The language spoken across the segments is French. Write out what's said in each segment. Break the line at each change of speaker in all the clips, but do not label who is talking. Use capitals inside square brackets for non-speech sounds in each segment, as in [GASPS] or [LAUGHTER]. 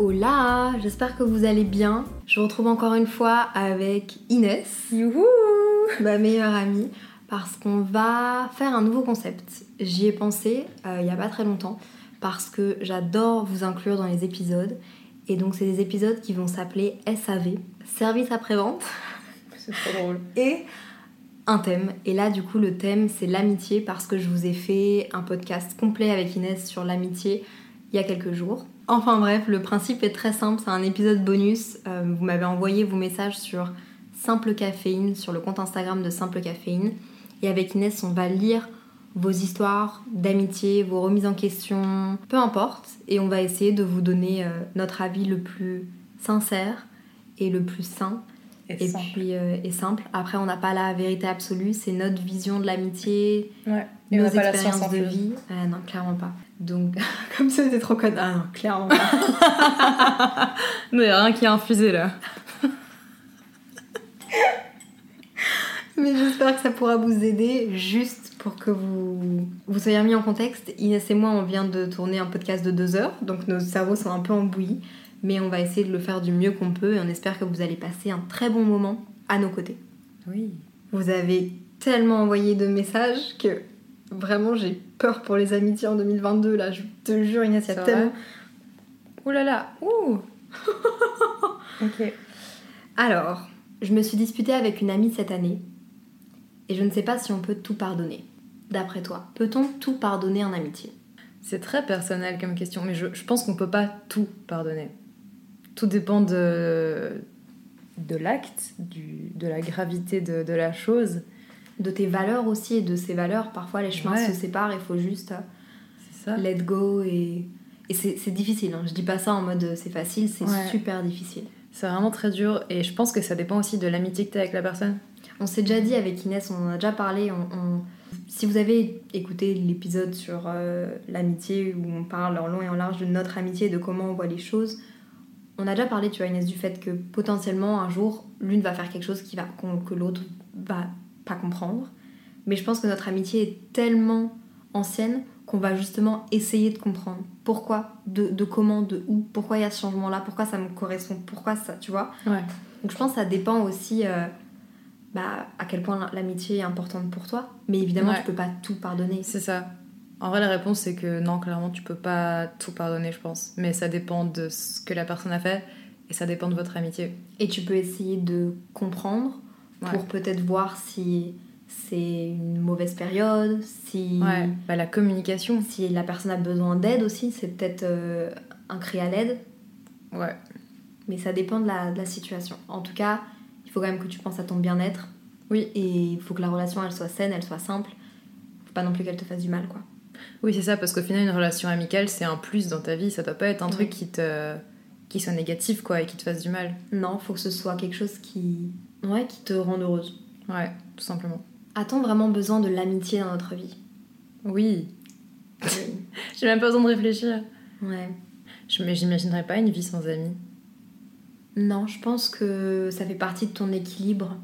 Hola, j'espère que vous allez bien. Je vous retrouve encore une fois avec Inès,
Youhou
ma meilleure amie, parce qu'on va faire un nouveau concept. J'y ai pensé euh, il n'y a pas très longtemps, parce que j'adore vous inclure dans les épisodes. Et donc c'est des épisodes qui vont s'appeler SAV, Service après-vente, [LAUGHS]
C'est trop drôle.
et un thème. Et là, du coup, le thème, c'est l'amitié, parce que je vous ai fait un podcast complet avec Inès sur l'amitié il y a quelques jours. Enfin bref, le principe est très simple, c'est un épisode bonus. Euh, vous m'avez envoyé vos messages sur Simple Caféine, sur le compte Instagram de Simple Caféine. Et avec Inès, on va lire vos histoires d'amitié, vos remises en question, peu importe. Et on va essayer de vous donner euh, notre avis le plus sincère et le plus sain
Et,
et
simple.
puis euh, et simple. Après, on n'a pas la vérité absolue, c'est notre vision de l'amitié,
Ouais. Et on
nos
n'a pas la
expériences
science
de vie. [LAUGHS] Ah non, clairement pas. [LAUGHS] Donc, comme ça, c'était trop conne. Ah non, clairement pas.
Non, y a rien qui est infusé là. [LAUGHS]
Mais j'espère que ça pourra vous aider juste pour que vous vous soyez remis en contexte. Inès et moi, on vient de tourner un podcast de deux heures, donc nos cerveaux sont un peu embouillis. Mais on va essayer de le faire du mieux qu'on peut et on espère que vous allez passer un très bon moment à nos côtés.
Oui.
Vous avez tellement envoyé de messages que vraiment j'ai peur pour les amitiés en 2022 là, je te jure Inès, il y a tellement...
Ouh là là. Ouh. [LAUGHS] ok.
Alors, je me suis disputée avec une amie cette année et je ne sais pas si on peut tout pardonner. D'après toi, peut-on tout pardonner en amitié?
C'est très personnel comme question, mais je, je pense qu'on peut pas tout pardonner. Tout dépend de, de l'acte, de la gravité de, de la chose.
De tes valeurs aussi et de ses valeurs, parfois les chemins
Ouais.
se séparent, il faut juste euh,
C'est ça
let go et... Et c'est difficile, hein. je dis pas ça en mode euh, c'est facile, c'est
Ouais.
super difficile.
C'est vraiment très dur et je pense que ça dépend aussi de l'amitié que tu as avec la personne.
On s'est déjà dit avec Inès, on en a déjà parlé. on- on- Si vous avez écouté l'épisode sur euh, l'amitié où on parle en long et en large de notre amitié, de comment on voit les choses, on a déjà parlé, tu vois, Inès, du fait que potentiellement un jour, l'une va faire quelque chose qui va, que l'autre va pas comprendre. Mais je pense que notre amitié est tellement ancienne qu'on va justement essayer de comprendre pourquoi, de, de comment, de où, pourquoi il y a ce changement-là, pourquoi ça me correspond, pourquoi ça, tu vois.
Ouais.
Donc je pense que ça dépend aussi euh, bah, à quel point l'amitié est importante pour toi. Mais évidemment,
Ouais.
tu peux pas tout pardonner.
C'est ça. En vrai, la réponse, c'est que non, clairement, tu peux pas tout pardonner, je pense. Mais ça dépend de ce que la personne a fait et ça dépend de votre amitié.
Et tu peux essayer de comprendre
Ouais.
pour peut-être voir si c'est une mauvaise période, si,
Ouais, bah, la communication.
si la personne a besoin d'aide aussi. C'est peut-être euh, un cri à l'aide.
Ouais.
Mais ça dépend de la, de la situation. En tout cas, il faut quand même que tu penses à ton bien-être.
Oui.
Et il faut que la relation, elle soit saine, elle soit simple. Faut pas non plus qu'elle te fasse du mal, quoi.
Oui, c'est ça, parce qu'au final, une relation amicale, c'est un plus dans ta vie. Ça doit pas être un truc qui te qui soit négatif, quoi, et qui te fasse du mal.
Non, faut que ce soit quelque chose qui, ouais, qui te rende heureuse.
Ouais, tout simplement.
A-t-on vraiment besoin de l'amitié dans notre vie?
Oui.
Oui. [LAUGHS]
J'ai même pas besoin de réfléchir.
Ouais.
Je, mais j'imaginerais pas une vie sans amis.
Non, je pense que ça fait partie de ton équilibre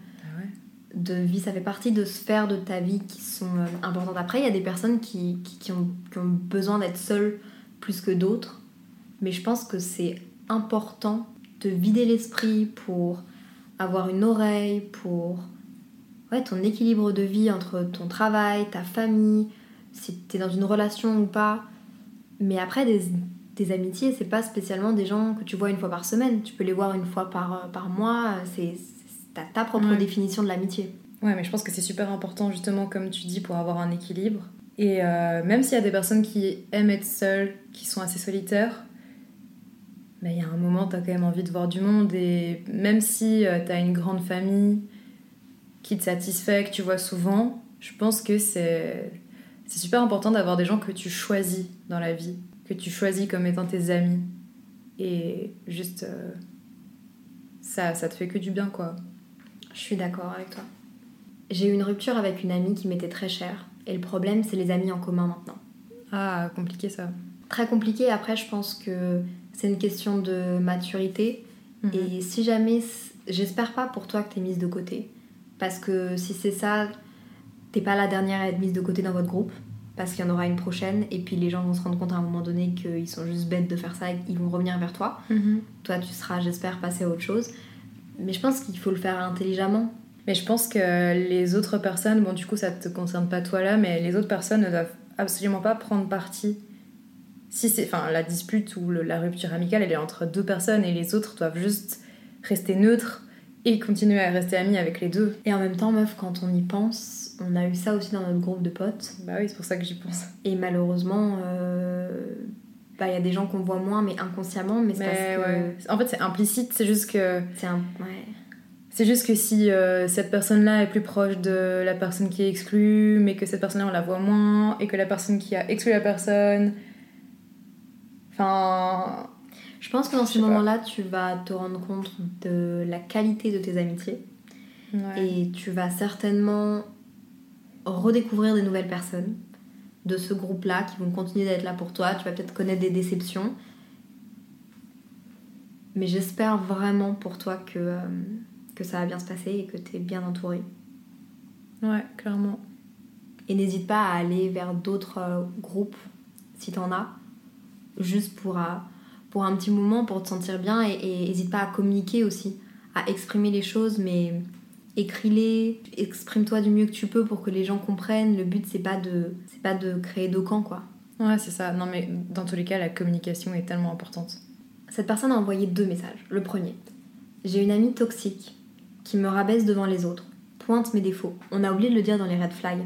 de vie, ça fait partie de sphères de ta vie qui sont euh, importantes. Après, il y a des personnes qui, qui, ont, ont besoin d'être seules plus que d'autres, mais je pense que c'est important de vider l'esprit pour avoir une oreille, pour ouais, ton équilibre de vie entre ton travail, ta famille, si tu es dans une relation ou pas. Mais après, des, des amitiés, c'est pas spécialement des gens que tu vois une fois par semaine. Tu peux les voir une fois par, par mois. C'est c'est- t'as ta propre
Ouais.
définition de l'amitié.
Ouais, mais je pense que c'est super important, justement, comme tu dis, pour avoir un équilibre. Et euh, même s'il y a des personnes qui aiment être seules, qui sont assez solitaires, il y a un moment, t'as quand même envie de voir du monde. Et même si euh, t'as une grande famille qui te satisfait, que tu vois souvent, je pense que c'est c'est super important d'avoir des gens que tu choisis dans la vie, que tu choisis comme étant tes amis. Et juste, euh, ça, ça te fait que du bien, quoi.
Je suis d'accord avec toi. J'ai eu une rupture avec une amie qui m'était très chère. Et le problème, c'est les amis en commun maintenant.
Ah, compliqué ça.
Très compliqué. Après, je pense que c'est une question de maturité.
Mhm.
Et si jamais, j'espère pas pour toi que t'es mise de côté. Parce que si c'est ça, t'es pas la dernière à être mise de côté dans votre groupe. parce qu'il y en aura une prochaine, et puis les gens vont se rendre compte à un moment donné qu'ils sont juste bêtes de faire ça et qu'ils vont revenir vers toi.
Mhm.
Toi, tu seras, j'espère, passé à autre chose. Mais je pense qu'il faut le faire intelligemment.
Mais je pense que les autres personnes, bon, du coup, ça te concerne pas toi là, mais les autres personnes ne doivent absolument pas prendre parti. Si c'est, enfin, la dispute ou le- la rupture amicale, elle est entre deux personnes et les autres doivent juste rester neutres et continuer à rester amis avec les deux.
Et en même temps, meuf, quand on y pense, on a eu ça aussi dans notre groupe de potes.
Bah oui, c'est pour ça que j'y pense.
Et malheureusement, euh, bah, il y a des gens qu'on voit moins, mais inconsciemment, mais c'est que.
En fait, c'est implicite, c'est juste que
c'est un. Ouais.
C'est juste que si euh, cette personne-là est plus proche de la personne qui est exclue, mais que cette personne-là on la voit moins, et que la personne qui a exclu la personne. Enfin.
Je pense que dans
pas.
moments-là, tu vas te rendre compte de la qualité de tes amitiés.
Ouais.
Et tu vas certainement redécouvrir des nouvelles personnes de ce groupe-là qui vont continuer d'être là pour toi. Tu vas peut-être connaître des déceptions. Mais j'espère vraiment pour toi que, euh, que ça va bien se passer et que tu es bien entouré.
Ouais, clairement.
Et n'hésite pas à aller vers d'autres euh, groupes si t'en as, juste pour, euh, pour un petit moment, pour te sentir bien. Et et n'hésite pas à communiquer aussi, à exprimer les choses, mais écris-les, exprime-toi du mieux que tu peux pour que les gens comprennent. Le but, c'est pas de, c'est pas de créer d'aucun, quoi.
Ouais, c'est ça. Non, mais dans tous les cas, la communication est tellement importante.
Cette personne a envoyé deux messages. Le premier, j'ai une amie toxique qui me rabaisse devant les autres, pointe mes défauts. On a oublié de le dire dans les red flags.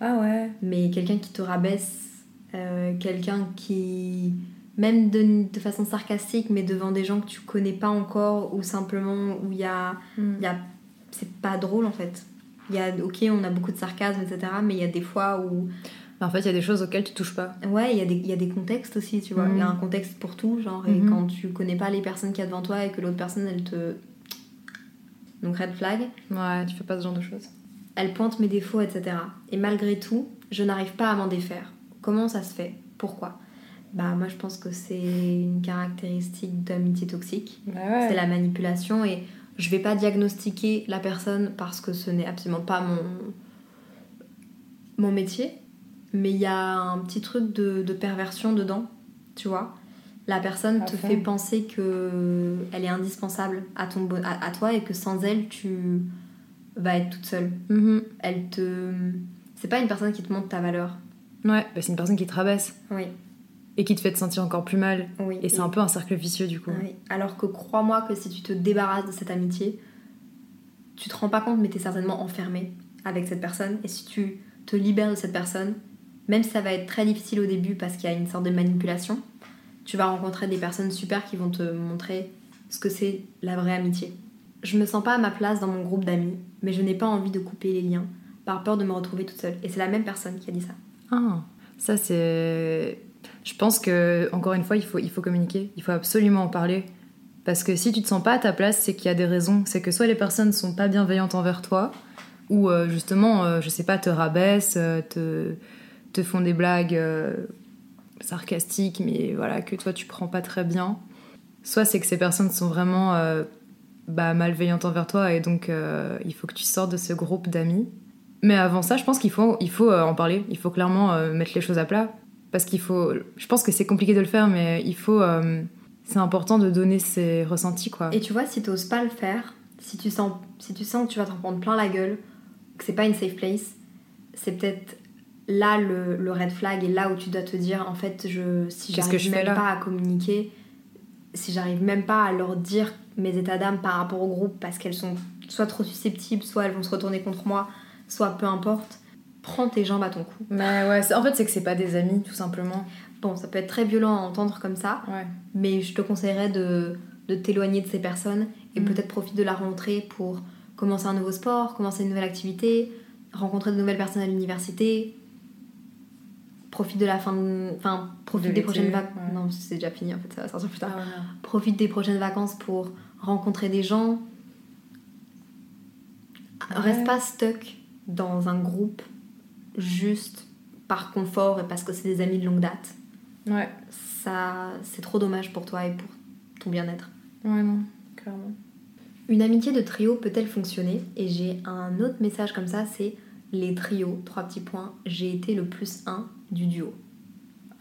Ah ouais
mais quelqu'un qui te rabaisse, euh, quelqu'un qui, même de, de façon sarcastique, mais devant des gens que tu connais pas encore, ou simplement où il y a,
Hmm.
il y a. C'est pas drôle en fait. Il y a, ok, on a beaucoup de sarcasme, etc., mais il y a des fois où.
En fait, il y a des choses auxquelles tu touches pas.
Ouais, il y, a des- il y a des contextes aussi, tu vois. Il y a un contexte pour tout, genre, et
Mhm.
quand tu connais pas les personnes qu'il y a devant toi et que l'autre personne, elle te. Donc, red flag.
Ouais, tu fais pas ce genre de choses.
Elle pointe mes défauts, etc. Et malgré tout, je n'arrive pas à m'en défaire. Comment ça se fait? Pourquoi? Bah moi je pense que c'est une caractéristique d'amitié toxique.
Bah ouais.
C'est la manipulation et je vais pas diagnostiquer la personne parce que ce n'est absolument pas mon mon métier, mais il y a un petit truc de, de perversion dedans, tu vois. La personne
À
te fait penser que elle est indispensable à ton à, à toi et que sans elle tu vas être toute seule
Mhm.
elle te. C'est pas une personne qui te montre ta valeur.
Ouais, bah, c'est une personne qui te rabaisse
Oui,
et qui te fait te sentir encore plus mal.
oui.
Et c'est un peu un cercle vicieux du coup.
Oui. Alors que crois-moi que si tu te débarrasses de cette amitié, tu te rends pas compte, mais t'es certainement enfermé avec cette personne. Et si tu te libères de cette personne, même si ça va être très difficile au début parce qu'il y a une sorte de manipulation, tu vas rencontrer des personnes super qui vont te montrer ce que c'est la vraie amitié. Je me sens pas à ma place dans mon groupe d'amis, mais je n'ai pas envie de couper les liens par peur de me retrouver toute seule. Et c'est la même personne qui a dit ça.
Ah, ça c'est. Je pense que, encore une fois, il faut, il faut communiquer, il faut absolument en parler. Parce que si tu te sens pas à ta place, c'est qu'il y a des raisons. C'est que soit les personnes sont pas bienveillantes envers toi, ou euh, justement, euh, je sais pas, te rabaissent, euh, te, te font des blagues euh, sarcastiques, mais voilà, que toi tu prends pas très bien. Soit c'est que ces personnes sont vraiment bah, malveillantes envers toi, et donc il faut que tu sortes de ce groupe d'amis. Mais avant ça, je pense qu'il faut, il faut en parler. Il faut clairement mettre les choses à plat. Parce qu'il faut. Je pense que c'est compliqué de le faire, mais il faut. euh, c'est important de donner ses ressentis, quoi.
Et tu vois, si t'oses pas le faire, si tu sens, si tu sens que tu vas t'en prendre plein la gueule, que c'est pas une safe place, c'est peut-être là le, le red flag et là où tu dois te dire en fait, je, si j'arrive même pas à communiquer, si j'arrive même pas à leur dire mes états d'âme par rapport au groupe parce qu'elles sont soit trop susceptibles, soit elles vont se retourner contre moi, soit peu importe, prends tes jambes à ton cou.
Mais ouais, en fait, c'est que c'est pas des amis, tout simplement.
Bon, ça peut être très violent à entendre comme ça,
Ouais.
mais je te conseillerais de, de t'éloigner de ces personnes et
Mm.
peut-être profiter de la rentrée pour commencer un nouveau sport, commencer une nouvelle activité, rencontrer de nouvelles personnes à l'université. Profite de la fin de... Enfin, profite
De
des prochaines vacances.
ouais.
Non, c'est déjà fini en fait, ça va sortir plus tard.
Ah.
Profite des prochaines vacances pour rencontrer des gens.
Ouais.
Reste pas stuck dans un groupe juste par confort et parce que c'est des amis de longue date.
Ouais.
Ça, c'est trop dommage pour toi et pour ton bien-être.
Ouais, non, clairement.
Une amitié de trio peut-elle fonctionner? Et j'ai un autre message comme ça, c'est les trios, trois petits points, j'ai été le plus 1 du duo.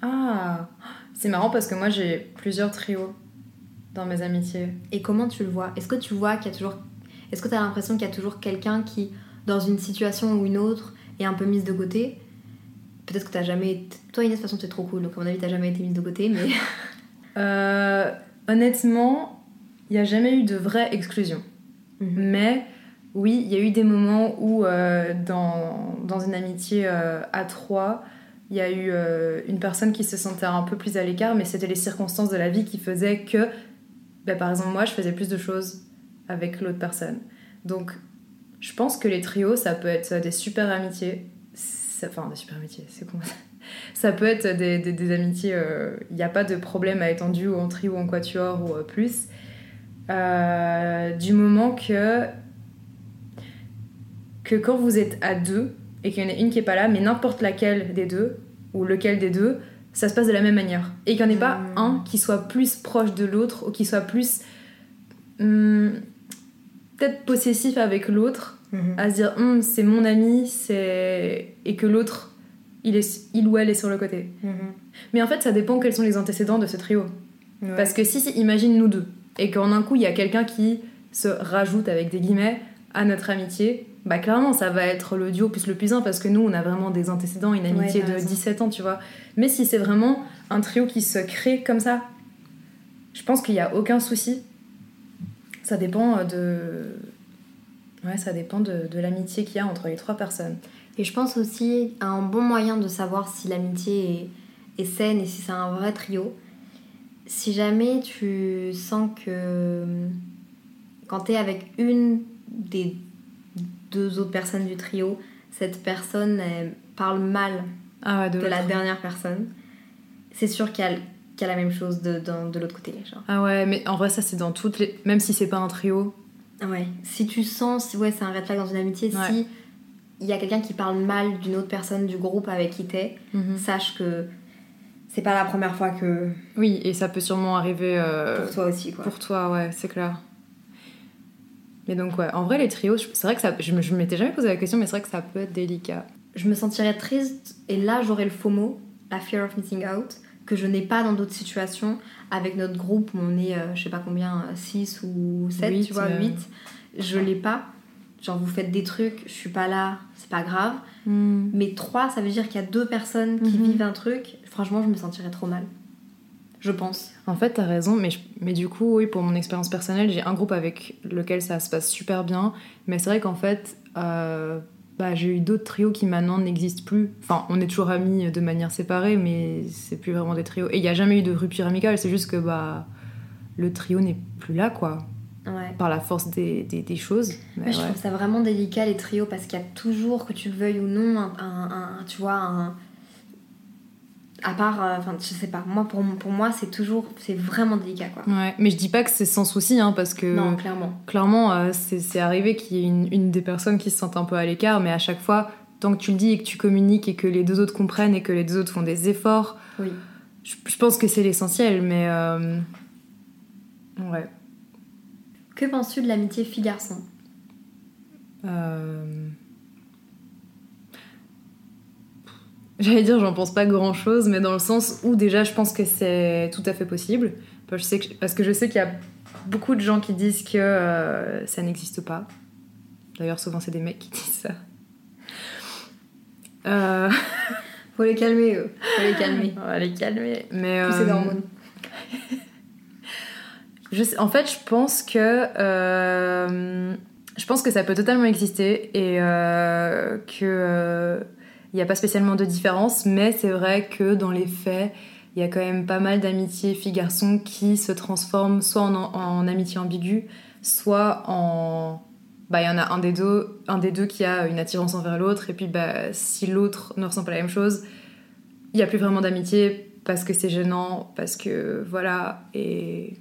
Ah, c'est marrant parce que moi j'ai plusieurs trios dans mes amitiés.
Et comment tu le vois? Est-ce que tu vois qu'il y a toujours. Est-ce que tu as l'impression qu'il y a toujours quelqu'un qui, dans une situation ou une autre, est un peu mise de côté Peut-être que t'as jamais. Toi, Inès, de toute façon, t'es trop cool, donc à mon avis, t'as jamais été mise de côté, mais. [LAUGHS]
Euh, honnêtement, il n'y a jamais eu de vraie exclusion.
Mhm.
Mais oui, il y a eu des moments où, euh, dans, dans une amitié euh, à trois, il y a eu une personne qui se sentait un peu plus à l'écart, mais c'était les circonstances de la vie qui faisaient que, bah, par exemple, moi, je faisais plus de choses avec l'autre personne. Donc, je pense que les trios, ça peut être des super amitiés. Ça- Enfin, des super amitiés, c'est con. [LAUGHS] Ça peut être des, des- des amitiés. Il n'y a pas de problème à en duo, en trio, en quatuor ou euh, plus. Euh, du moment que que quand vous êtes à deux et qu'il y en a une qui est pas là, mais n'importe laquelle des deux ou lequel des deux, ça se passe de la même manière. Et qu'il n'y en ait pas
Mm.
un qui soit plus proche de l'autre ou qui soit plus hum, peut-être possessif avec l'autre, à se dire Hum, c'est mon ami, c'est et que l'autre il est il ou elle est sur le côté. Mais en fait, ça dépend quels sont les antécédents de ce trio. Parce que si, si, imagine nous deux, et qu'en un coup, il y a quelqu'un qui se rajoute, avec des guillemets, à notre amitié, bah clairement, ça va être le duo plus le plus un, parce que nous, on a vraiment des antécédents, une amitié de
raison.
17 ans, tu vois. Mais si c'est vraiment un trio qui se crée comme ça, je pense qu'il n'y a aucun souci. Ça dépend de... Ouais, ça dépend de, de l'amitié qu'il y a entre les trois personnes.
Et je pense aussi un bon moyen de savoir si l'amitié est, est saine et si c'est un vrai trio. Si jamais tu sens que quand tu es avec une des deux autres personnes du trio, cette personne elle parle mal
Ah ouais,
de la dernière personne, c'est sûr qu'il y, a- qu'il y a la même chose de, dans- de l'autre côté. Genre.
Ah ouais, mais en vrai, ça c'est dans toutes les. Même si c'est pas un trio.
Ouais. Si tu sens, si ouais, c'est un red flag dans une amitié,
Ouais.
si il y a quelqu'un qui parle mal d'une autre personne du groupe avec qui t'es,
Mhm.
sache que c'est pas la première fois que
Oui, et ça peut sûrement arriver euh,
pour toi aussi quoi.
pour toi, ouais, c'est clair. Mais donc, ouais, en vrai, les trios, c'est vrai que ça. Je je m'étais jamais posé la question, mais c'est vrai que ça peut être délicat.
Je me sentirais triste et là j'aurais le FOMO, la fear of missing out, que je n'ai pas dans d'autres situations avec notre groupe où on est, euh, je sais pas combien, 6 ou 7,
Huit,
tu vois,
euh.
8. Je l'ai pas. Genre vous faites des trucs, je suis pas là, c'est pas grave. Mais 3, ça veut dire qu'il y a deux personnes qui
Mhm.
vivent un truc. Franchement, je me sentirais trop mal. Je pense.
En fait, t'as raison, mais, je- mais du coup, oui, pour mon expérience personnelle, j'ai un groupe avec lequel ça se passe super bien. Mais c'est vrai qu'en fait, euh, bah, j'ai eu d'autres trios qui maintenant n'existent plus. Enfin, on est toujours amis de manière séparée, mais c'est plus vraiment des trios. Et il n'y a jamais eu de rupture amicale, c'est juste que bah, le trio n'est plus là, quoi,
Ouais.
par la force des, des, des choses. Mais
Ouais, je
ouais.
trouve ça vraiment délicat les trios parce qu'il y a toujours, que tu le veuilles ou non, un, un- un- tu vois, un. À part, euh, enfin, je sais pas, moi pour, pour moi c'est toujours, c'est vraiment délicat quoi.
Ouais, mais je dis pas que c'est sans souci, hein, parce que
Non, clairement.
clairement, euh, c'est c'est arrivé qu'il y ait une, une des personnes qui se sente un peu à l'écart, mais à chaque fois, tant que tu le dis et que tu communiques et que les deux autres comprennent et que les deux autres font des efforts,
Oui.
je, je pense que c'est l'essentiel, mais. euh, Ouais.
Que penses-tu de l'amitié fille-garçon?
Euh, J'allais dire, j'en pense pas grand chose, mais dans le sens où déjà je pense que c'est tout à fait possible. Parce que je sais qu'il y a beaucoup de gens qui disent que euh, ça n'existe pas. D'ailleurs, souvent c'est des mecs qui [LAUGHS] disent ça. Euh, [LAUGHS]
Faut les calmer eux, faut les calmer.
on va les calmer. Mais,
Pousser
euh,
d'hormones. [LAUGHS]
Je sais- en fait, je pense que euh, je pense que ça peut totalement exister et euh, que il n'y a pas spécialement de différence, mais c'est vrai que dans les faits, il y a quand même pas mal d'amitiés filles-garçons qui se transforment soit en, en amitié ambiguë, soit en bah il y en a un des deux un des deux qui a une attirance envers l'autre et puis bah si l'autre ne ressent pas la même chose, il y a plus vraiment d'amitié parce que c'est gênant, parce que voilà et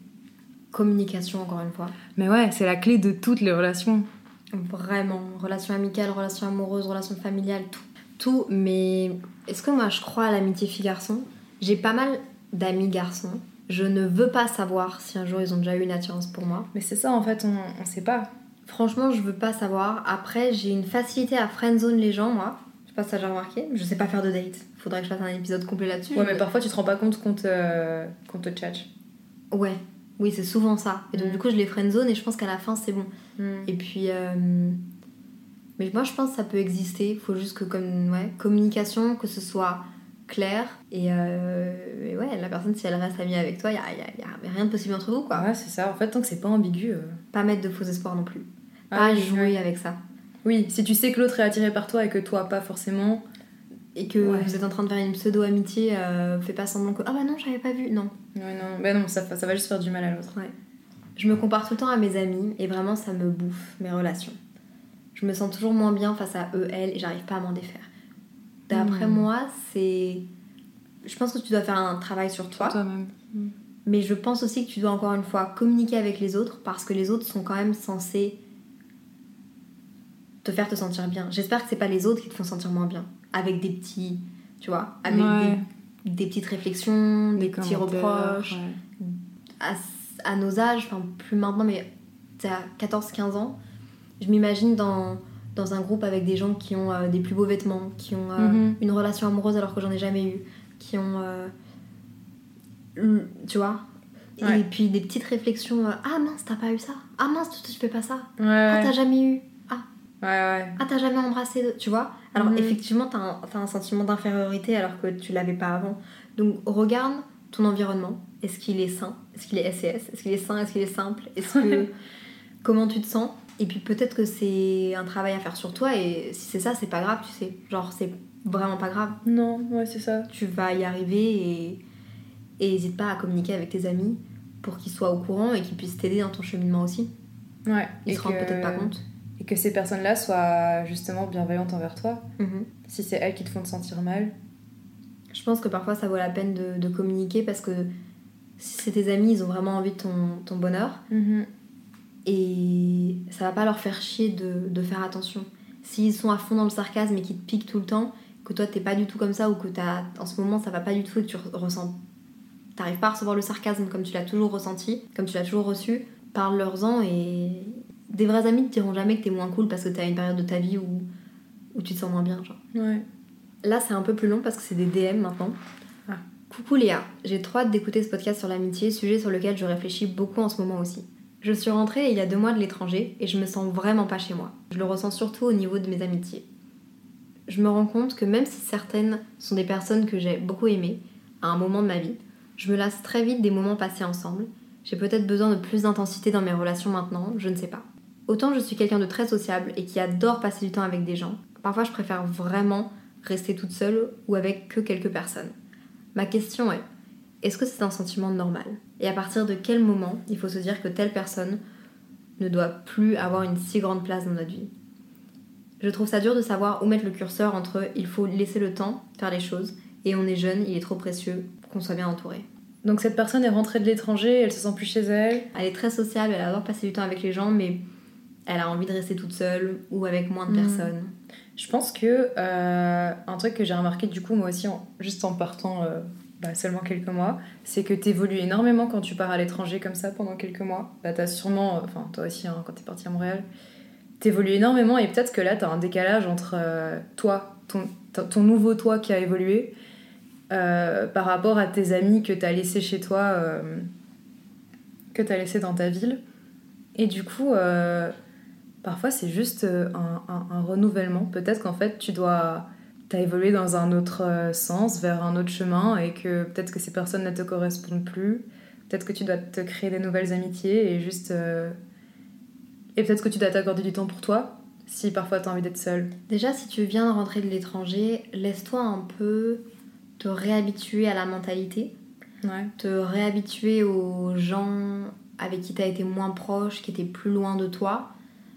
Communication encore une fois.
mais ouais, c'est la clé de toutes les relations.
Vraiment, relation amicale, relation amoureuse, relation familiale, tout. Tout, mais est-ce que moi je crois à l'amitié fille-garçon? J'ai pas mal d'amis garçons. Je ne veux pas savoir si un jour ils ont déjà eu une attirance pour moi.
Mais c'est ça, en fait, on, on sait pas.
Franchement, je veux pas savoir. Après, j'ai une facilité à friendzone les gens, moi. Je sais pas si ça j'ai remarqué. Je sais pas faire de date. Faudrait que je fasse un épisode complet là-dessus.
Ouais, mais parfois tu te rends pas compte qu'on te, qu'on te tchatche.
Ouais. Oui, c'est souvent ça. Et donc,
Mm.
du coup, je les friendzone et je pense qu'à la fin, c'est bon.
Mm.
Et puis. euh, Mais moi, je pense que ça peut exister. Il faut juste que, comme. Ouais, communication, que ce soit clair. Et, euh, et ouais, la personne, si elle reste amie avec toi, il y a, y a- y a rien de possible entre vous, quoi.
Ouais, c'est ça. En fait, tant que c'est pas ambigu. euh.
Pas mettre de faux espoirs non plus.
Ah
Pas
oui,
jouer
oui.
avec ça.
Oui, si tu sais que l'autre est attiré par toi et que toi pas forcément.
Et que
Ouais.
vous êtes en train de faire une pseudo-amitié, euh, fais pas semblant que. Ah bah non, j'avais pas vu. Non.
Ouais, non, bah non, ça, ça va juste faire du mal à l'autre.
Je me compare tout le temps à mes amis et vraiment ça me bouffe, mes relations. Je me sens toujours moins bien face à eux, elles, et j'arrive pas à m'en défaire. D'après
Hmm.
moi, c'est. Je pense que tu dois faire un travail sur toi,
Toi-même.
mais je pense aussi que tu dois encore une fois communiquer avec les autres parce que les autres sont quand même censés te faire te sentir bien. J'espère que c'est pas les autres qui te font sentir moins bien. Avec des petits. Tu vois Avec
Ouais.
des, des petites réflexions, des, petits reproches
ouais.
à, à nos âges, enfin plus maintenant, mais à 14-15 ans, je m'imagine dans, dans un groupe avec des gens qui ont euh, des plus beaux vêtements, qui ont euh,
Mhm.
une relation amoureuse alors que j'en ai jamais eu, qui ont. euh, tu vois?
Ouais.
Et puis des petites réflexions Ah mince, t'as pas eu ça Ah mince, tu, tu fais pas ça
Ouais,
Ah,
ouais.
t'as jamais eu Ah, ah t'as jamais embrassé de... Tu vois Alors
Mhm.
effectivement, t'as un, un sentiment d'infériorité alors que tu l'avais pas avant. Donc regarde ton environnement. Est-ce qu'il est sain? Est-ce qu'il est SES Est-ce qu'il est sain? Est-ce qu'il est simple? Est-ce que... [LAUGHS] Comment tu te sens? Et puis peut-être que c'est un travail à faire sur toi et si c'est ça, c'est pas grave, tu sais. Genre c'est vraiment pas grave.
Non, ouais, c'est ça.
Tu vas y arriver et et n'hésite pas à communiquer avec tes amis pour qu'ils soient au courant et qu'ils puissent t'aider dans ton cheminement aussi.
Ouais.
Ils
et
se rendent
que-
peut-être pas compte.
Et que ces personnes-là soient justement bienveillantes envers toi.
Mhm.
Si c'est elles qui te font te sentir mal.
Je pense que parfois ça vaut la peine de, de communiquer parce que si c'est tes amis, ils ont vraiment envie de ton, ton bonheur et ça va pas leur faire chier de, de faire attention. S'ils sont à fond dans le sarcasme et qu'ils te piquent tout le temps, que toi t'es pas du tout comme ça ou que t'as, en ce moment ça va pas du tout et que tu re- ressens. T'arrives pas à recevoir le sarcasme comme tu l'as toujours ressenti, comme tu l'as toujours reçu, parle-leur-en et. Des vrais amis te diront jamais que t'es moins cool parce que t'as une période de ta vie où, où tu te sens moins bien, genre.
Ouais.
Là, c'est un peu plus long parce que c'est des DM maintenant.
Ah.
Coucou Léa, j'ai trop hâte d'écouter ce podcast sur l'amitié, sujet sur lequel je réfléchis beaucoup en ce moment aussi. Je suis rentrée il y a deux mois de l'étranger et je me sens vraiment pas chez moi. Je le ressens surtout au niveau de mes amitiés. Je me rends compte que même si certaines sont des personnes que j'ai beaucoup aimées à un moment de ma vie, je me lasse très vite des moments passés ensemble. J'ai peut-être besoin de plus d'intensité dans mes relations maintenant, je ne sais pas. Autant je suis quelqu'un de très sociable et qui adore passer du temps avec des gens, parfois je préfère vraiment rester toute seule ou avec que quelques personnes. Ma question est, est-ce que c'est un sentiment normal? Et à partir de quel moment il faut se dire que telle personne ne doit plus avoir une si grande place dans notre vie? Je trouve ça dur de savoir où mettre le curseur entre il faut laisser le temps faire les choses et on est jeune, il est trop précieux qu'on soit bien entouré.
Donc cette personne est rentrée de l'étranger, elle se sent plus chez elle?
Elle est très sociable, elle adore passer du temps avec les gens, mais elle a envie de rester toute seule ou avec moins de
Mhm.
personnes.
Je pense que euh, un truc que j'ai remarqué du coup moi aussi, en- juste en partant euh, bah, seulement quelques mois, c'est que t'évolues énormément quand tu pars à l'étranger comme ça pendant quelques mois. Bah t'as sûrement, enfin toi aussi hein, quand t'es parti à Montréal, t'évolues énormément et peut-être que là t'as un décalage entre euh, toi, ton, nouveau toi qui a évolué, euh, par rapport à tes amis que t'as laissé chez toi, euh, que t'as laissé dans ta ville. Et du coup, euh, parfois c'est juste euh, un renouvellement. Peut-être qu'en fait tu dois. T'as évolué dans un autre euh, sens, vers un autre chemin, et que peut-être que ces personnes ne te correspondent plus. Peut-être que tu dois te créer des nouvelles amitiés et juste. euh, Et peut-être que tu dois t'accorder du temps pour toi, si parfois t'as envie d'être seule.
Déjà, si tu viens de rentrer de l'étranger, laisse-toi un peu te réhabituer à la mentalité,
Ouais.
te réhabituer aux gens avec qui t'as été moins proche, qui étaient plus loin de toi.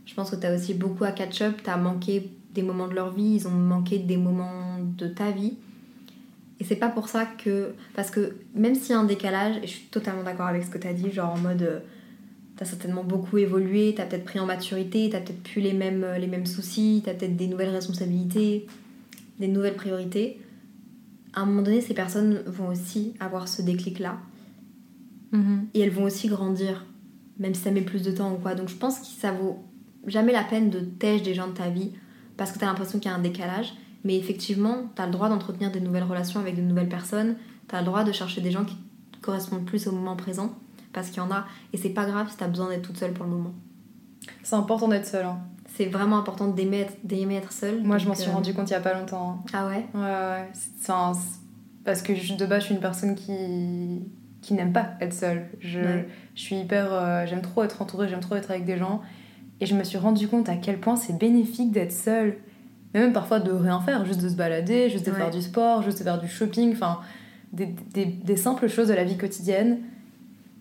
Je pense que t'as aussi beaucoup à catch-up, t'as manqué des moments de leur vie, ils ont manqué des moments de ta vie. Et c'est pas pour ça que. Parce que même s'il y a un décalage, et je suis totalement d'accord avec ce que t'as dit, genre en mode. euh, T'as certainement beaucoup évolué, t'as peut-être pris en maturité, t'as peut-être plus les mêmes, euh, les mêmes soucis, t'as peut-être des nouvelles responsabilités, des nouvelles priorités. À un moment donné, ces personnes vont aussi avoir ce déclic-là. Et elles vont aussi grandir, même si ça met plus de temps ou quoi. Donc je pense que ça vaut jamais la peine de tèche des gens de ta vie parce que tu as l'impression qu'il y a un décalage. Mais effectivement, tu as le droit d'entretenir des nouvelles relations avec de nouvelles personnes. Tu as le droit de chercher des gens qui correspondent plus au moment présent parce qu'il y en a. Et c'est pas grave si tu as besoin d'être toute seule pour le moment.
C'est important d'être seule. Hein.
C'est vraiment important d'aimer être, être seule.
Moi, je m'en suis
euh,
rendu compte il y a pas longtemps. hein.
Ah ouais?
Ouais, ouais. C'est- parce que je- de base, je suis une personne qui, qui n'aime pas être seule. Je,
Ouais.
je suis hyper. euh, j'aime trop être entourée, j'aime trop être avec des gens. Et je me suis rendu compte à quel point c'est bénéfique d'être seule. Mais même parfois de rien faire, juste de se balader, juste de
Ouais.
faire du sport, juste de faire du shopping, enfin, des, des, des simples choses de la vie quotidienne.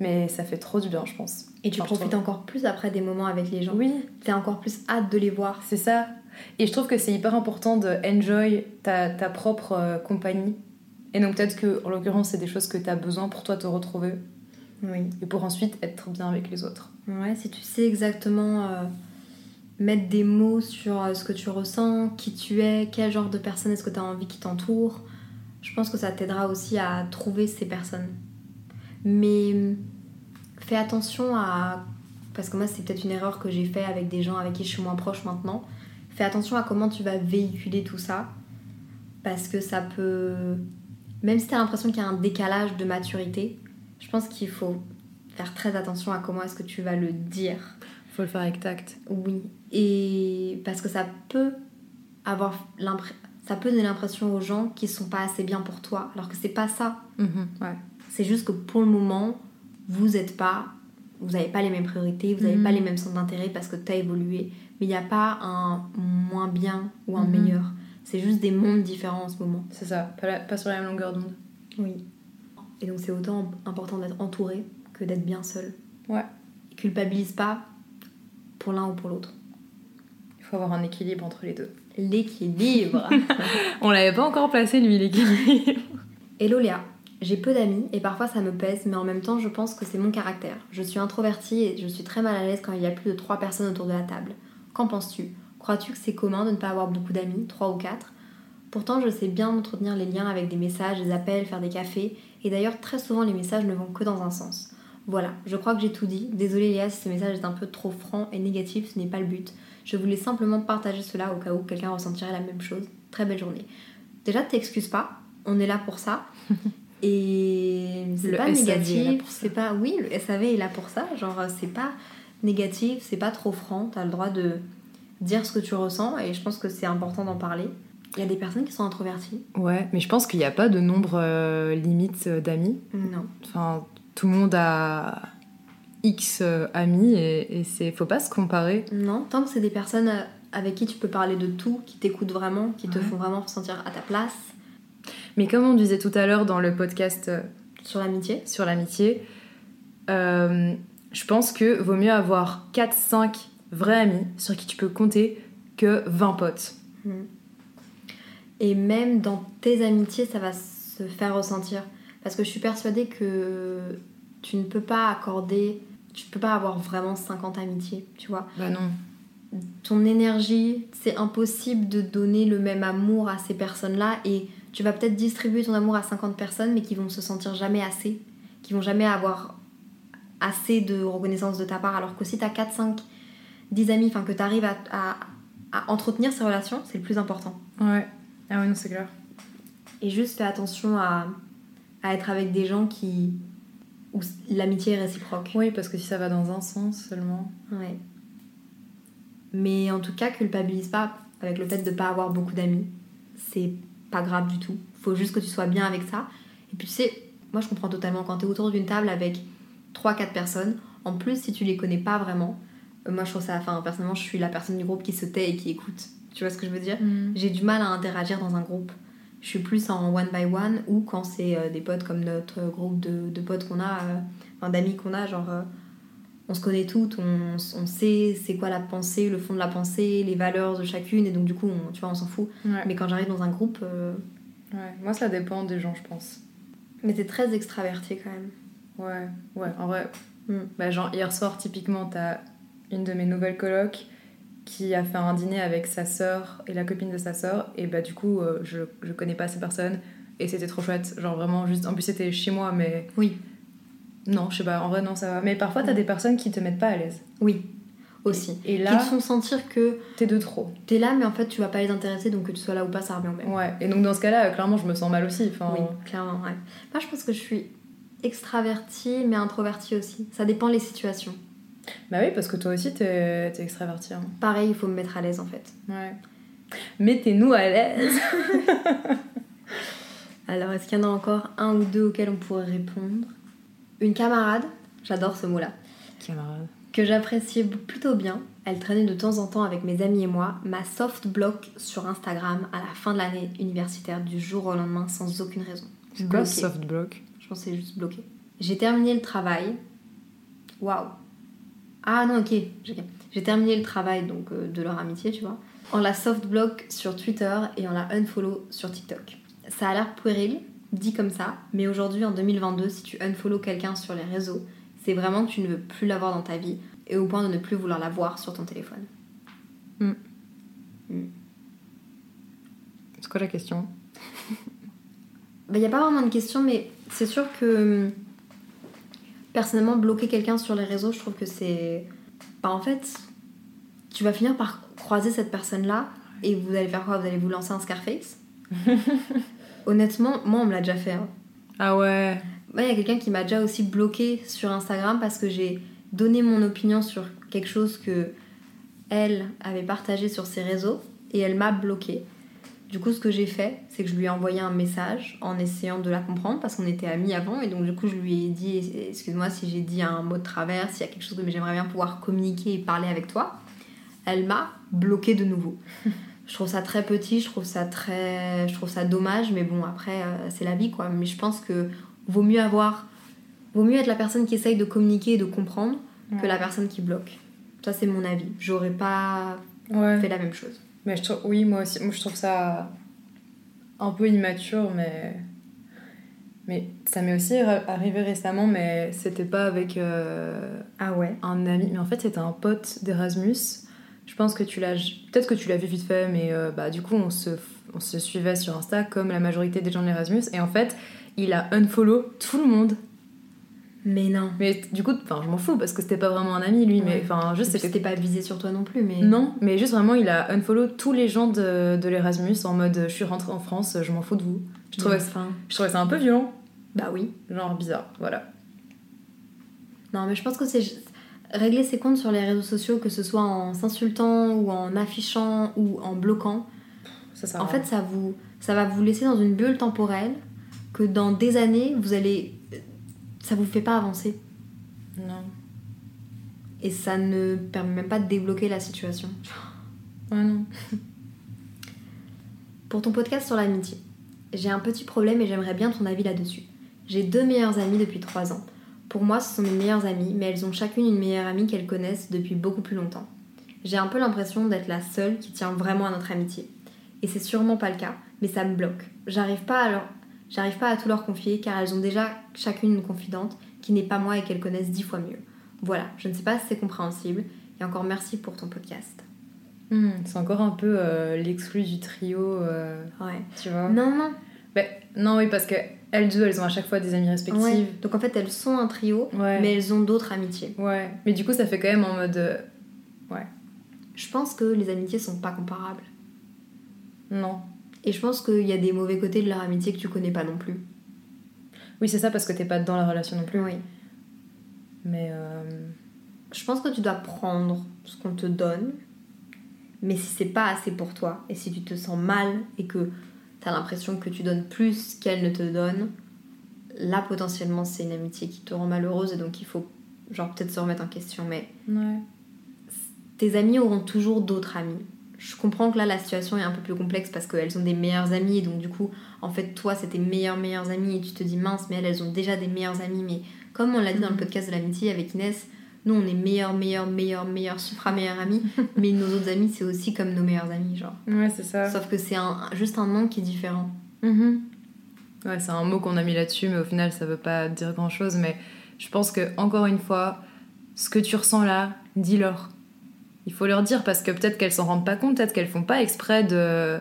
Mais ça fait trop du bien, je pense.
Et tu
Enfin,
profites encore plus après des moments avec les gens.
Oui,
T'as encore plus hâte de les voir.
c'est ça. Et je trouve que c'est hyper important de enjoy ta, ta propre euh, compagnie. Et donc peut-être que, en l'occurrence, c'est des choses que tu as besoin pour toi te retrouver
Oui.
et pour ensuite être bien avec les autres.
Ouais, si tu sais exactement euh, mettre des mots sur euh, ce que tu ressens, qui tu es, quel genre de personne est-ce que tu as envie qui t'entoure, je pense que ça t'aidera aussi à trouver ces personnes. Mais fais attention à. Parce que moi, c'est peut-être une erreur que j'ai fait avec des gens avec qui je suis moins proche maintenant. Fais attention à comment tu vas véhiculer tout ça. Parce que ça peut. Même si tu as l'impression qu'il y a un décalage de maturité, je pense qu'il faut faire très attention à comment est-ce que tu vas le dire.
Faut le faire avec tact.
Oui. Et parce que ça peut avoir l'impr- ça peut donner l'impression aux gens qu'ils sont pas assez bien pour toi, alors que c'est pas ça.
ouais.
C'est juste que pour le moment, vous êtes pas, vous n'avez pas les mêmes priorités, vous n'avez pas les mêmes centres d'intérêt parce que tu as évolué. Mais il n'y a pas un moins bien ou un
Mhm.
meilleur. C'est juste des mondes différents en ce moment.
C'est ça, pas, la- pas sur la même longueur d'onde.
Oui. Et donc c'est autant important d'être entouré que d'être bien seul.
Ouais.
Et culpabilise pas pour l'un ou pour l'autre.
Il faut avoir un équilibre entre les deux.
L'équilibre. [LAUGHS]
On l'avait pas encore placé, lui, l'équilibre.
Hello Léa, j'ai peu d'amis et parfois ça me pèse, mais en même temps je pense que c'est mon caractère. Je suis introvertie et je suis très mal à l'aise quand il y a plus de 3 personnes autour de la table. Qu'en penses-tu? Crois-tu que c'est commun de ne pas avoir beaucoup d'amis, 3 ou 4 Pourtant je sais bien entretenir les liens avec des messages, des appels, faire des cafés, et d'ailleurs très souvent les messages ne vont que dans un sens. Voilà, je crois que j'ai tout dit. Désolée Léa si ce message est un peu trop franc et négatif, ce n'est pas le but. Je voulais simplement partager cela au cas où quelqu'un ressentirait la même chose. Très belle journée. Déjà, t'excuses pas, on est là pour ça. [LAUGHS] Et c'est
Le
pas
SAV
négatif, c'est pas. Oui, le SAV est là pour ça. Genre, c'est pas négatif, c'est pas trop franc. T'as le droit de dire ce que tu ressens et je pense que c'est important d'en parler. Il y a des personnes qui sont introverties.
Ouais, mais je pense qu'il n'y a pas de nombre euh, limite euh, d'amis.
Non.
Enfin, tout le monde a X euh, amis et, et c'est faut pas se comparer.
Non, tant que c'est des personnes avec qui tu peux parler de tout, qui t'écoutent vraiment, qui te font vraiment sentir à ta place
Mais comme on disait tout à l'heure dans le podcast
sur l'amitié.
sur l'amitié, euh, je pense que vaut mieux avoir 4-5 vrais amis sur qui tu peux compter que 20 potes.
Mm. Et même dans tes amitiés, ça va se faire ressentir. Parce que je suis persuadée que tu ne peux pas accorder, tu peux pas avoir vraiment 50 amitiés, tu vois.
Bah non.
Ton énergie, c'est impossible de donner le même amour à ces personnes-là et tu vas peut-être distribuer ton amour à 50 personnes mais qui vont se sentir jamais assez, qui vont jamais avoir assez de reconnaissance de ta part alors que si tu as 4, 5, 10 amis, enfin que tu arrives à, à- à entretenir ces relations, c'est le plus important.
Ouais. Ah ouais, non, c'est clair.
Et juste fais attention à, à être avec des gens qui. où l'amitié est réciproque.
Oui, parce que si ça va dans un sens seulement.
Ouais. Mais en tout cas, culpabilise pas avec le fait de pas avoir beaucoup d'amis. C'est pas grave du tout. Faut juste que tu sois bien avec ça. Et puis tu sais, moi je comprends totalement quand t'es autour d'une table avec 3-4 personnes, en plus si tu les connais pas vraiment, euh, moi je trouve ça. Enfin, personnellement, je suis la personne du groupe qui se tait et qui écoute. Tu vois ce que je veux dire J'ai du mal à interagir dans un groupe. Je suis plus en one by one ou quand c'est euh, des potes comme notre groupe de, de potes qu'on a, euh, enfin d'amis qu'on a, genre euh, on se connaît toutes, on, on sait c'est quoi la pensée, le fond de la pensée, les valeurs de chacune et donc du coup on, tu vois on s'en fout.
Ouais.
Mais quand j'arrive dans un groupe, euh,
ouais. Moi, ça dépend des gens, je pense.
mais t'es très extraverti quand même.
Ouais, ouais, en vrai.
Mm.
Bah, genre, hier soir, typiquement, t'as une de mes nouvelles colocs qui a fait un dîner avec sa sœur et la copine de sa sœur. Et bah, du coup, euh, je, je connais pas ces personnes. Et c'était trop chouette. Genre, vraiment, juste. En plus, c'était chez moi, mais.
Oui.
Non, je sais pas, en vrai, non, ça va. Mais parfois, t'as des personnes qui te mettent pas à l'aise.
Oui. aussi.
Et
Qui
là,
te font sentir que
t'es de trop.
t'es là, mais en fait, tu vas pas les intéresser, donc que tu sois là ou pas, ça revient au même.
Ouais. Et donc dans ce cas-là, clairement, je me sens mal aussi. Enfin,
Oui, clairement, ouais. Moi, je pense que je suis extravertie, mais introvertie aussi. Ça dépend les situations.
Bah oui, parce que toi aussi, t'es t'es extraverti. hein.
Pareil, il faut me mettre à l'aise, en fait.
Ouais. Mettez-nous à l'aise. [LAUGHS]
Alors, est-ce qu'il y en a encore un ou deux auxquels on pourrait répondre? Une camarade, j'adore ce mot-là,
Camarade.
que j'appréciais plutôt bien. Elle traînait de temps en temps avec mes amis et moi, m'a soft block sur Instagram à la fin de l'année universitaire du jour au lendemain sans aucune raison.
C'est quoi
Bloqué.
soft block
Je c'est juste bloqué. J'ai terminé le travail. Waouh. Ah non, ok. J'ai terminé le travail donc euh, de leur amitié, tu vois. On la soft block sur Twitter et on la unfollow sur TikTok. Ça a l'air puéril, dit comme ça, mais aujourd'hui en 2022, si tu unfollow quelqu'un sur les réseaux, c'est vraiment que tu ne veux plus l'avoir dans ta vie et au point de ne plus vouloir la voir sur ton téléphone.
C'est quoi la question?
Il n'y a pas vraiment de question, mais c'est sûr que hum, personnellement, bloquer quelqu'un sur les réseaux, je trouve que c'est. Bah, en fait, tu vas finir par croiser cette personne-là et vous allez faire quoi? Vous allez vous lancer un Scarface? [LAUGHS] Honnêtement, moi, on me l'a déjà fait. hein.
Ah ouais.
Moi, il y a quelqu'un qui m'a déjà aussi bloqué sur Instagram parce que j'ai donné mon opinion sur quelque chose que elle avait partagé sur ses réseaux et elle m'a bloqué. Du coup, ce que j'ai fait, c'est que je lui ai envoyé un message en essayant de la comprendre parce qu'on était amis avant et donc du coup, je lui ai dit excuse-moi si j'ai dit un mot de travers, s'il y a quelque chose que j'aimerais bien pouvoir communiquer et parler avec toi. Elle m'a bloqué de nouveau. [LAUGHS] Je trouve ça très petit, je trouve ça très je trouve ça dommage mais bon après euh, c'est la vie quoi, mais je pense que vaut mieux avoir vaut mieux être la personne qui essaye de communiquer et de comprendre que la personne qui bloque. Ça c'est mon avis. J'aurais pas
Ouais.
fait la même chose.
Mais je trouve, oui, moi aussi, moi je trouve ça un peu immature, mais mais ça m'est aussi arrivé récemment, mais c'était pas avec euh,
Ah ouais.
un ami, mais en fait c'était un pote d'Erasmus. Je pense que tu l'as, peut-être que tu l'as vu vite fait, mais euh, bah du coup on se on se suivait sur Insta comme la majorité des gens de l'Erasmus, et en fait il a unfollow tout le monde.
Mais non.
Mais du coup, enfin je m'en fous parce que c'était pas vraiment un ami lui, mais enfin juste
C'était pas visé sur toi non plus mais
Non, mais juste vraiment, il a unfollow tous les gens de, de l'Erasmus en mode je suis rentrée en France, je m'en fous de vous. Je trouvais,
Enfin,
je trouvais ça un peu violent,
bah oui.
genre bizarre, voilà.
Non, mais je pense que c'est régler ses comptes sur les réseaux sociaux, que ce soit en s'insultant ou en affichant ou en bloquant.
Ça sert
En fait, ça, vous, ça va vous laisser dans une bulle temporelle que dans des années, vous allez. Ça vous fait pas avancer.
Non.
Et ça ne permet même pas de débloquer la situation.
Ouais, non. [LAUGHS]
Pour ton podcast sur l'amitié, j'ai un petit problème et j'aimerais bien ton avis là-dessus. J'ai deux meilleures amies depuis trois ans. Pour moi, ce sont mes meilleures amies, mais elles ont chacune une meilleure amie qu'elles connaissent depuis beaucoup plus longtemps. J'ai un peu l'impression d'être la seule qui tient vraiment à notre amitié. Et c'est sûrement pas le cas, mais ça me bloque. J'arrive pas à leur... J'arrive pas à tout leur confier car elles ont déjà chacune une confidente qui n'est pas moi et qu'elles connaissent dix fois mieux. Voilà, je ne sais pas si c'est compréhensible. Et encore merci pour ton podcast.
Hmm, c'est encore un peu euh, l'exclu du trio, euh,
Ouais.
tu vois.
Non, non.
Bah, non, oui, parce que elles deux, elles ont à chaque fois des amies respectives.
Ouais. Donc en fait, elles sont un trio,
Ouais.
mais elles ont d'autres amitiés.
Ouais. Mais du coup, ça fait quand même en mode. euh,
Je pense que les amitiés sont pas comparables.
Non.
Et je pense qu'il y a des mauvais côtés de leur amitié que tu connais pas non plus.
Oui, c'est ça, parce que t'es pas dans la relation non plus.
Oui.
Mais. euh,
Je pense que tu dois prendre ce qu'on te donne, mais si c'est pas assez pour toi, et si tu te sens mal et que t'as l'impression que tu donnes plus qu'elle ne te donne, là potentiellement c'est une amitié qui te rend malheureuse et donc il faut genre peut-être se remettre en question. Mais
Ouais.
tes amis auront toujours d'autres amis. Je comprends que là la situation est un peu plus complexe parce qu'elles ont des meilleures amies et donc du coup en fait toi c'est tes meilleures meilleures amies et tu te dis mince mais elles elles ont déjà des meilleures amies mais comme on l'a dit dans le
Mhm.
podcast de l'amitié avec Inès nous on est meilleures meilleures meilleures meilleures supra meilleures amies [LAUGHS] mais nos autres amis c'est aussi comme nos meilleures amies genre
Ouais, c'est ça.
sauf que c'est un, juste un nom qui est différent
Mhm. Ouais, c'est un mot qu'on a mis là-dessus, mais au final, ça veut pas dire grand-chose. Mais je pense que, encore une fois, ce que tu ressens là, dis-leur. Il faut leur dire parce que peut-être qu'elles s'en rendent pas compte, peut-être qu'elles font pas exprès de.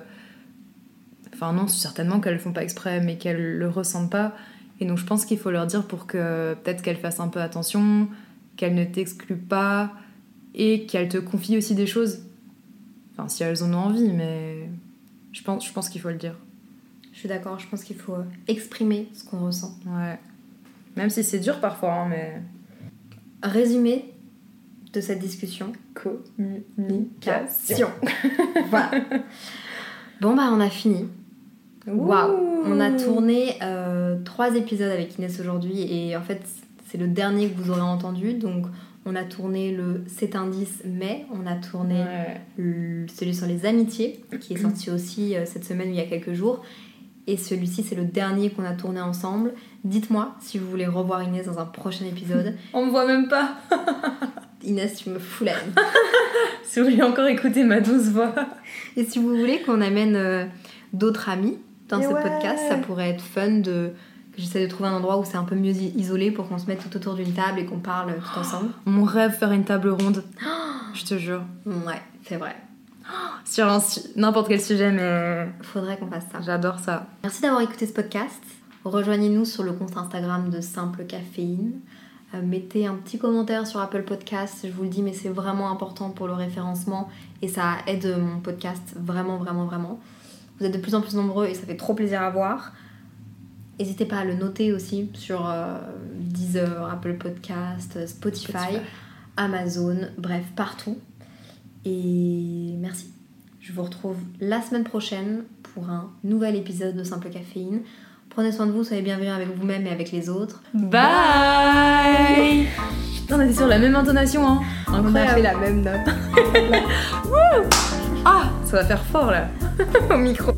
Enfin, non, certainement qu'elles le font pas exprès, mais qu'elles le ressentent pas. Et donc, je pense qu'il faut leur dire pour que peut-être qu'elles fassent un peu attention, qu'elles ne t'excluent pas et qu'elles te confient aussi des choses. Enfin, si elles en ont envie, mais je pense, je pense qu'il faut le dire.
Je suis d'accord, je pense qu'il faut exprimer ce qu'on ressent.
Ouais. Même si c'est dur parfois, hein, mais.
Résumé de cette discussion
Communication.
voilà. [LAUGHS] Bon, bah, on a fini. Waouh On a tourné euh, trois épisodes avec Inès aujourd'hui et en fait, c'est le dernier que vous aurez entendu. Donc, on a tourné le C'est indice mai, on a tourné
Ouais.
le- celui sur les amitiés qui est sorti aussi euh, cette semaine il y a quelques jours. Et celui-ci, c'est le dernier qu'on a tourné ensemble. Dites-moi si vous voulez revoir Inès dans un prochain épisode.
On me voit même pas. [LAUGHS]
Inès, tu me fous la haine. [LAUGHS]
Si vous voulez encore écouter ma douce voix.
Et si vous voulez qu'on amène euh, d'autres amis dans
Et
ce
ouais.
podcast, ça pourrait être fun de j'essaie de trouver un endroit où c'est un peu mieux isolé pour qu'on se mette tout autour d'une table et qu'on parle euh, tout ensemble. [GASPS]
Mon rêve, faire une table ronde. [GASPS] Je te jure.
Ouais, c'est vrai. [GASPS]
Sur n'importe quel sujet, mais
Faudrait qu'on fasse ça.
j'adore ça.
Merci d'avoir écouté ce podcast. Rejoignez-nous sur le compte Instagram de Simple Caféine. Euh, mettez un petit commentaire sur Apple Podcast, je vous le dis, mais c'est vraiment important pour le référencement et ça aide mon podcast vraiment, vraiment, vraiment. Vous êtes de plus en plus nombreux et ça fait trop plaisir à voir. N'hésitez pas à le noter aussi sur euh, Deezer, Apple Podcast, Spotify,
Spotify.
Amazon, bref, partout. Et merci. Je vous retrouve la semaine prochaine pour un nouvel épisode de Simple Caféine. Prenez soin de vous, soyez bienveillants avec vous-même et avec les autres.
Bye On était sur la même intonation, hein. Incroyable.
la même note. [LAUGHS]
Ah, ça va faire fort là, [LAUGHS] au micro.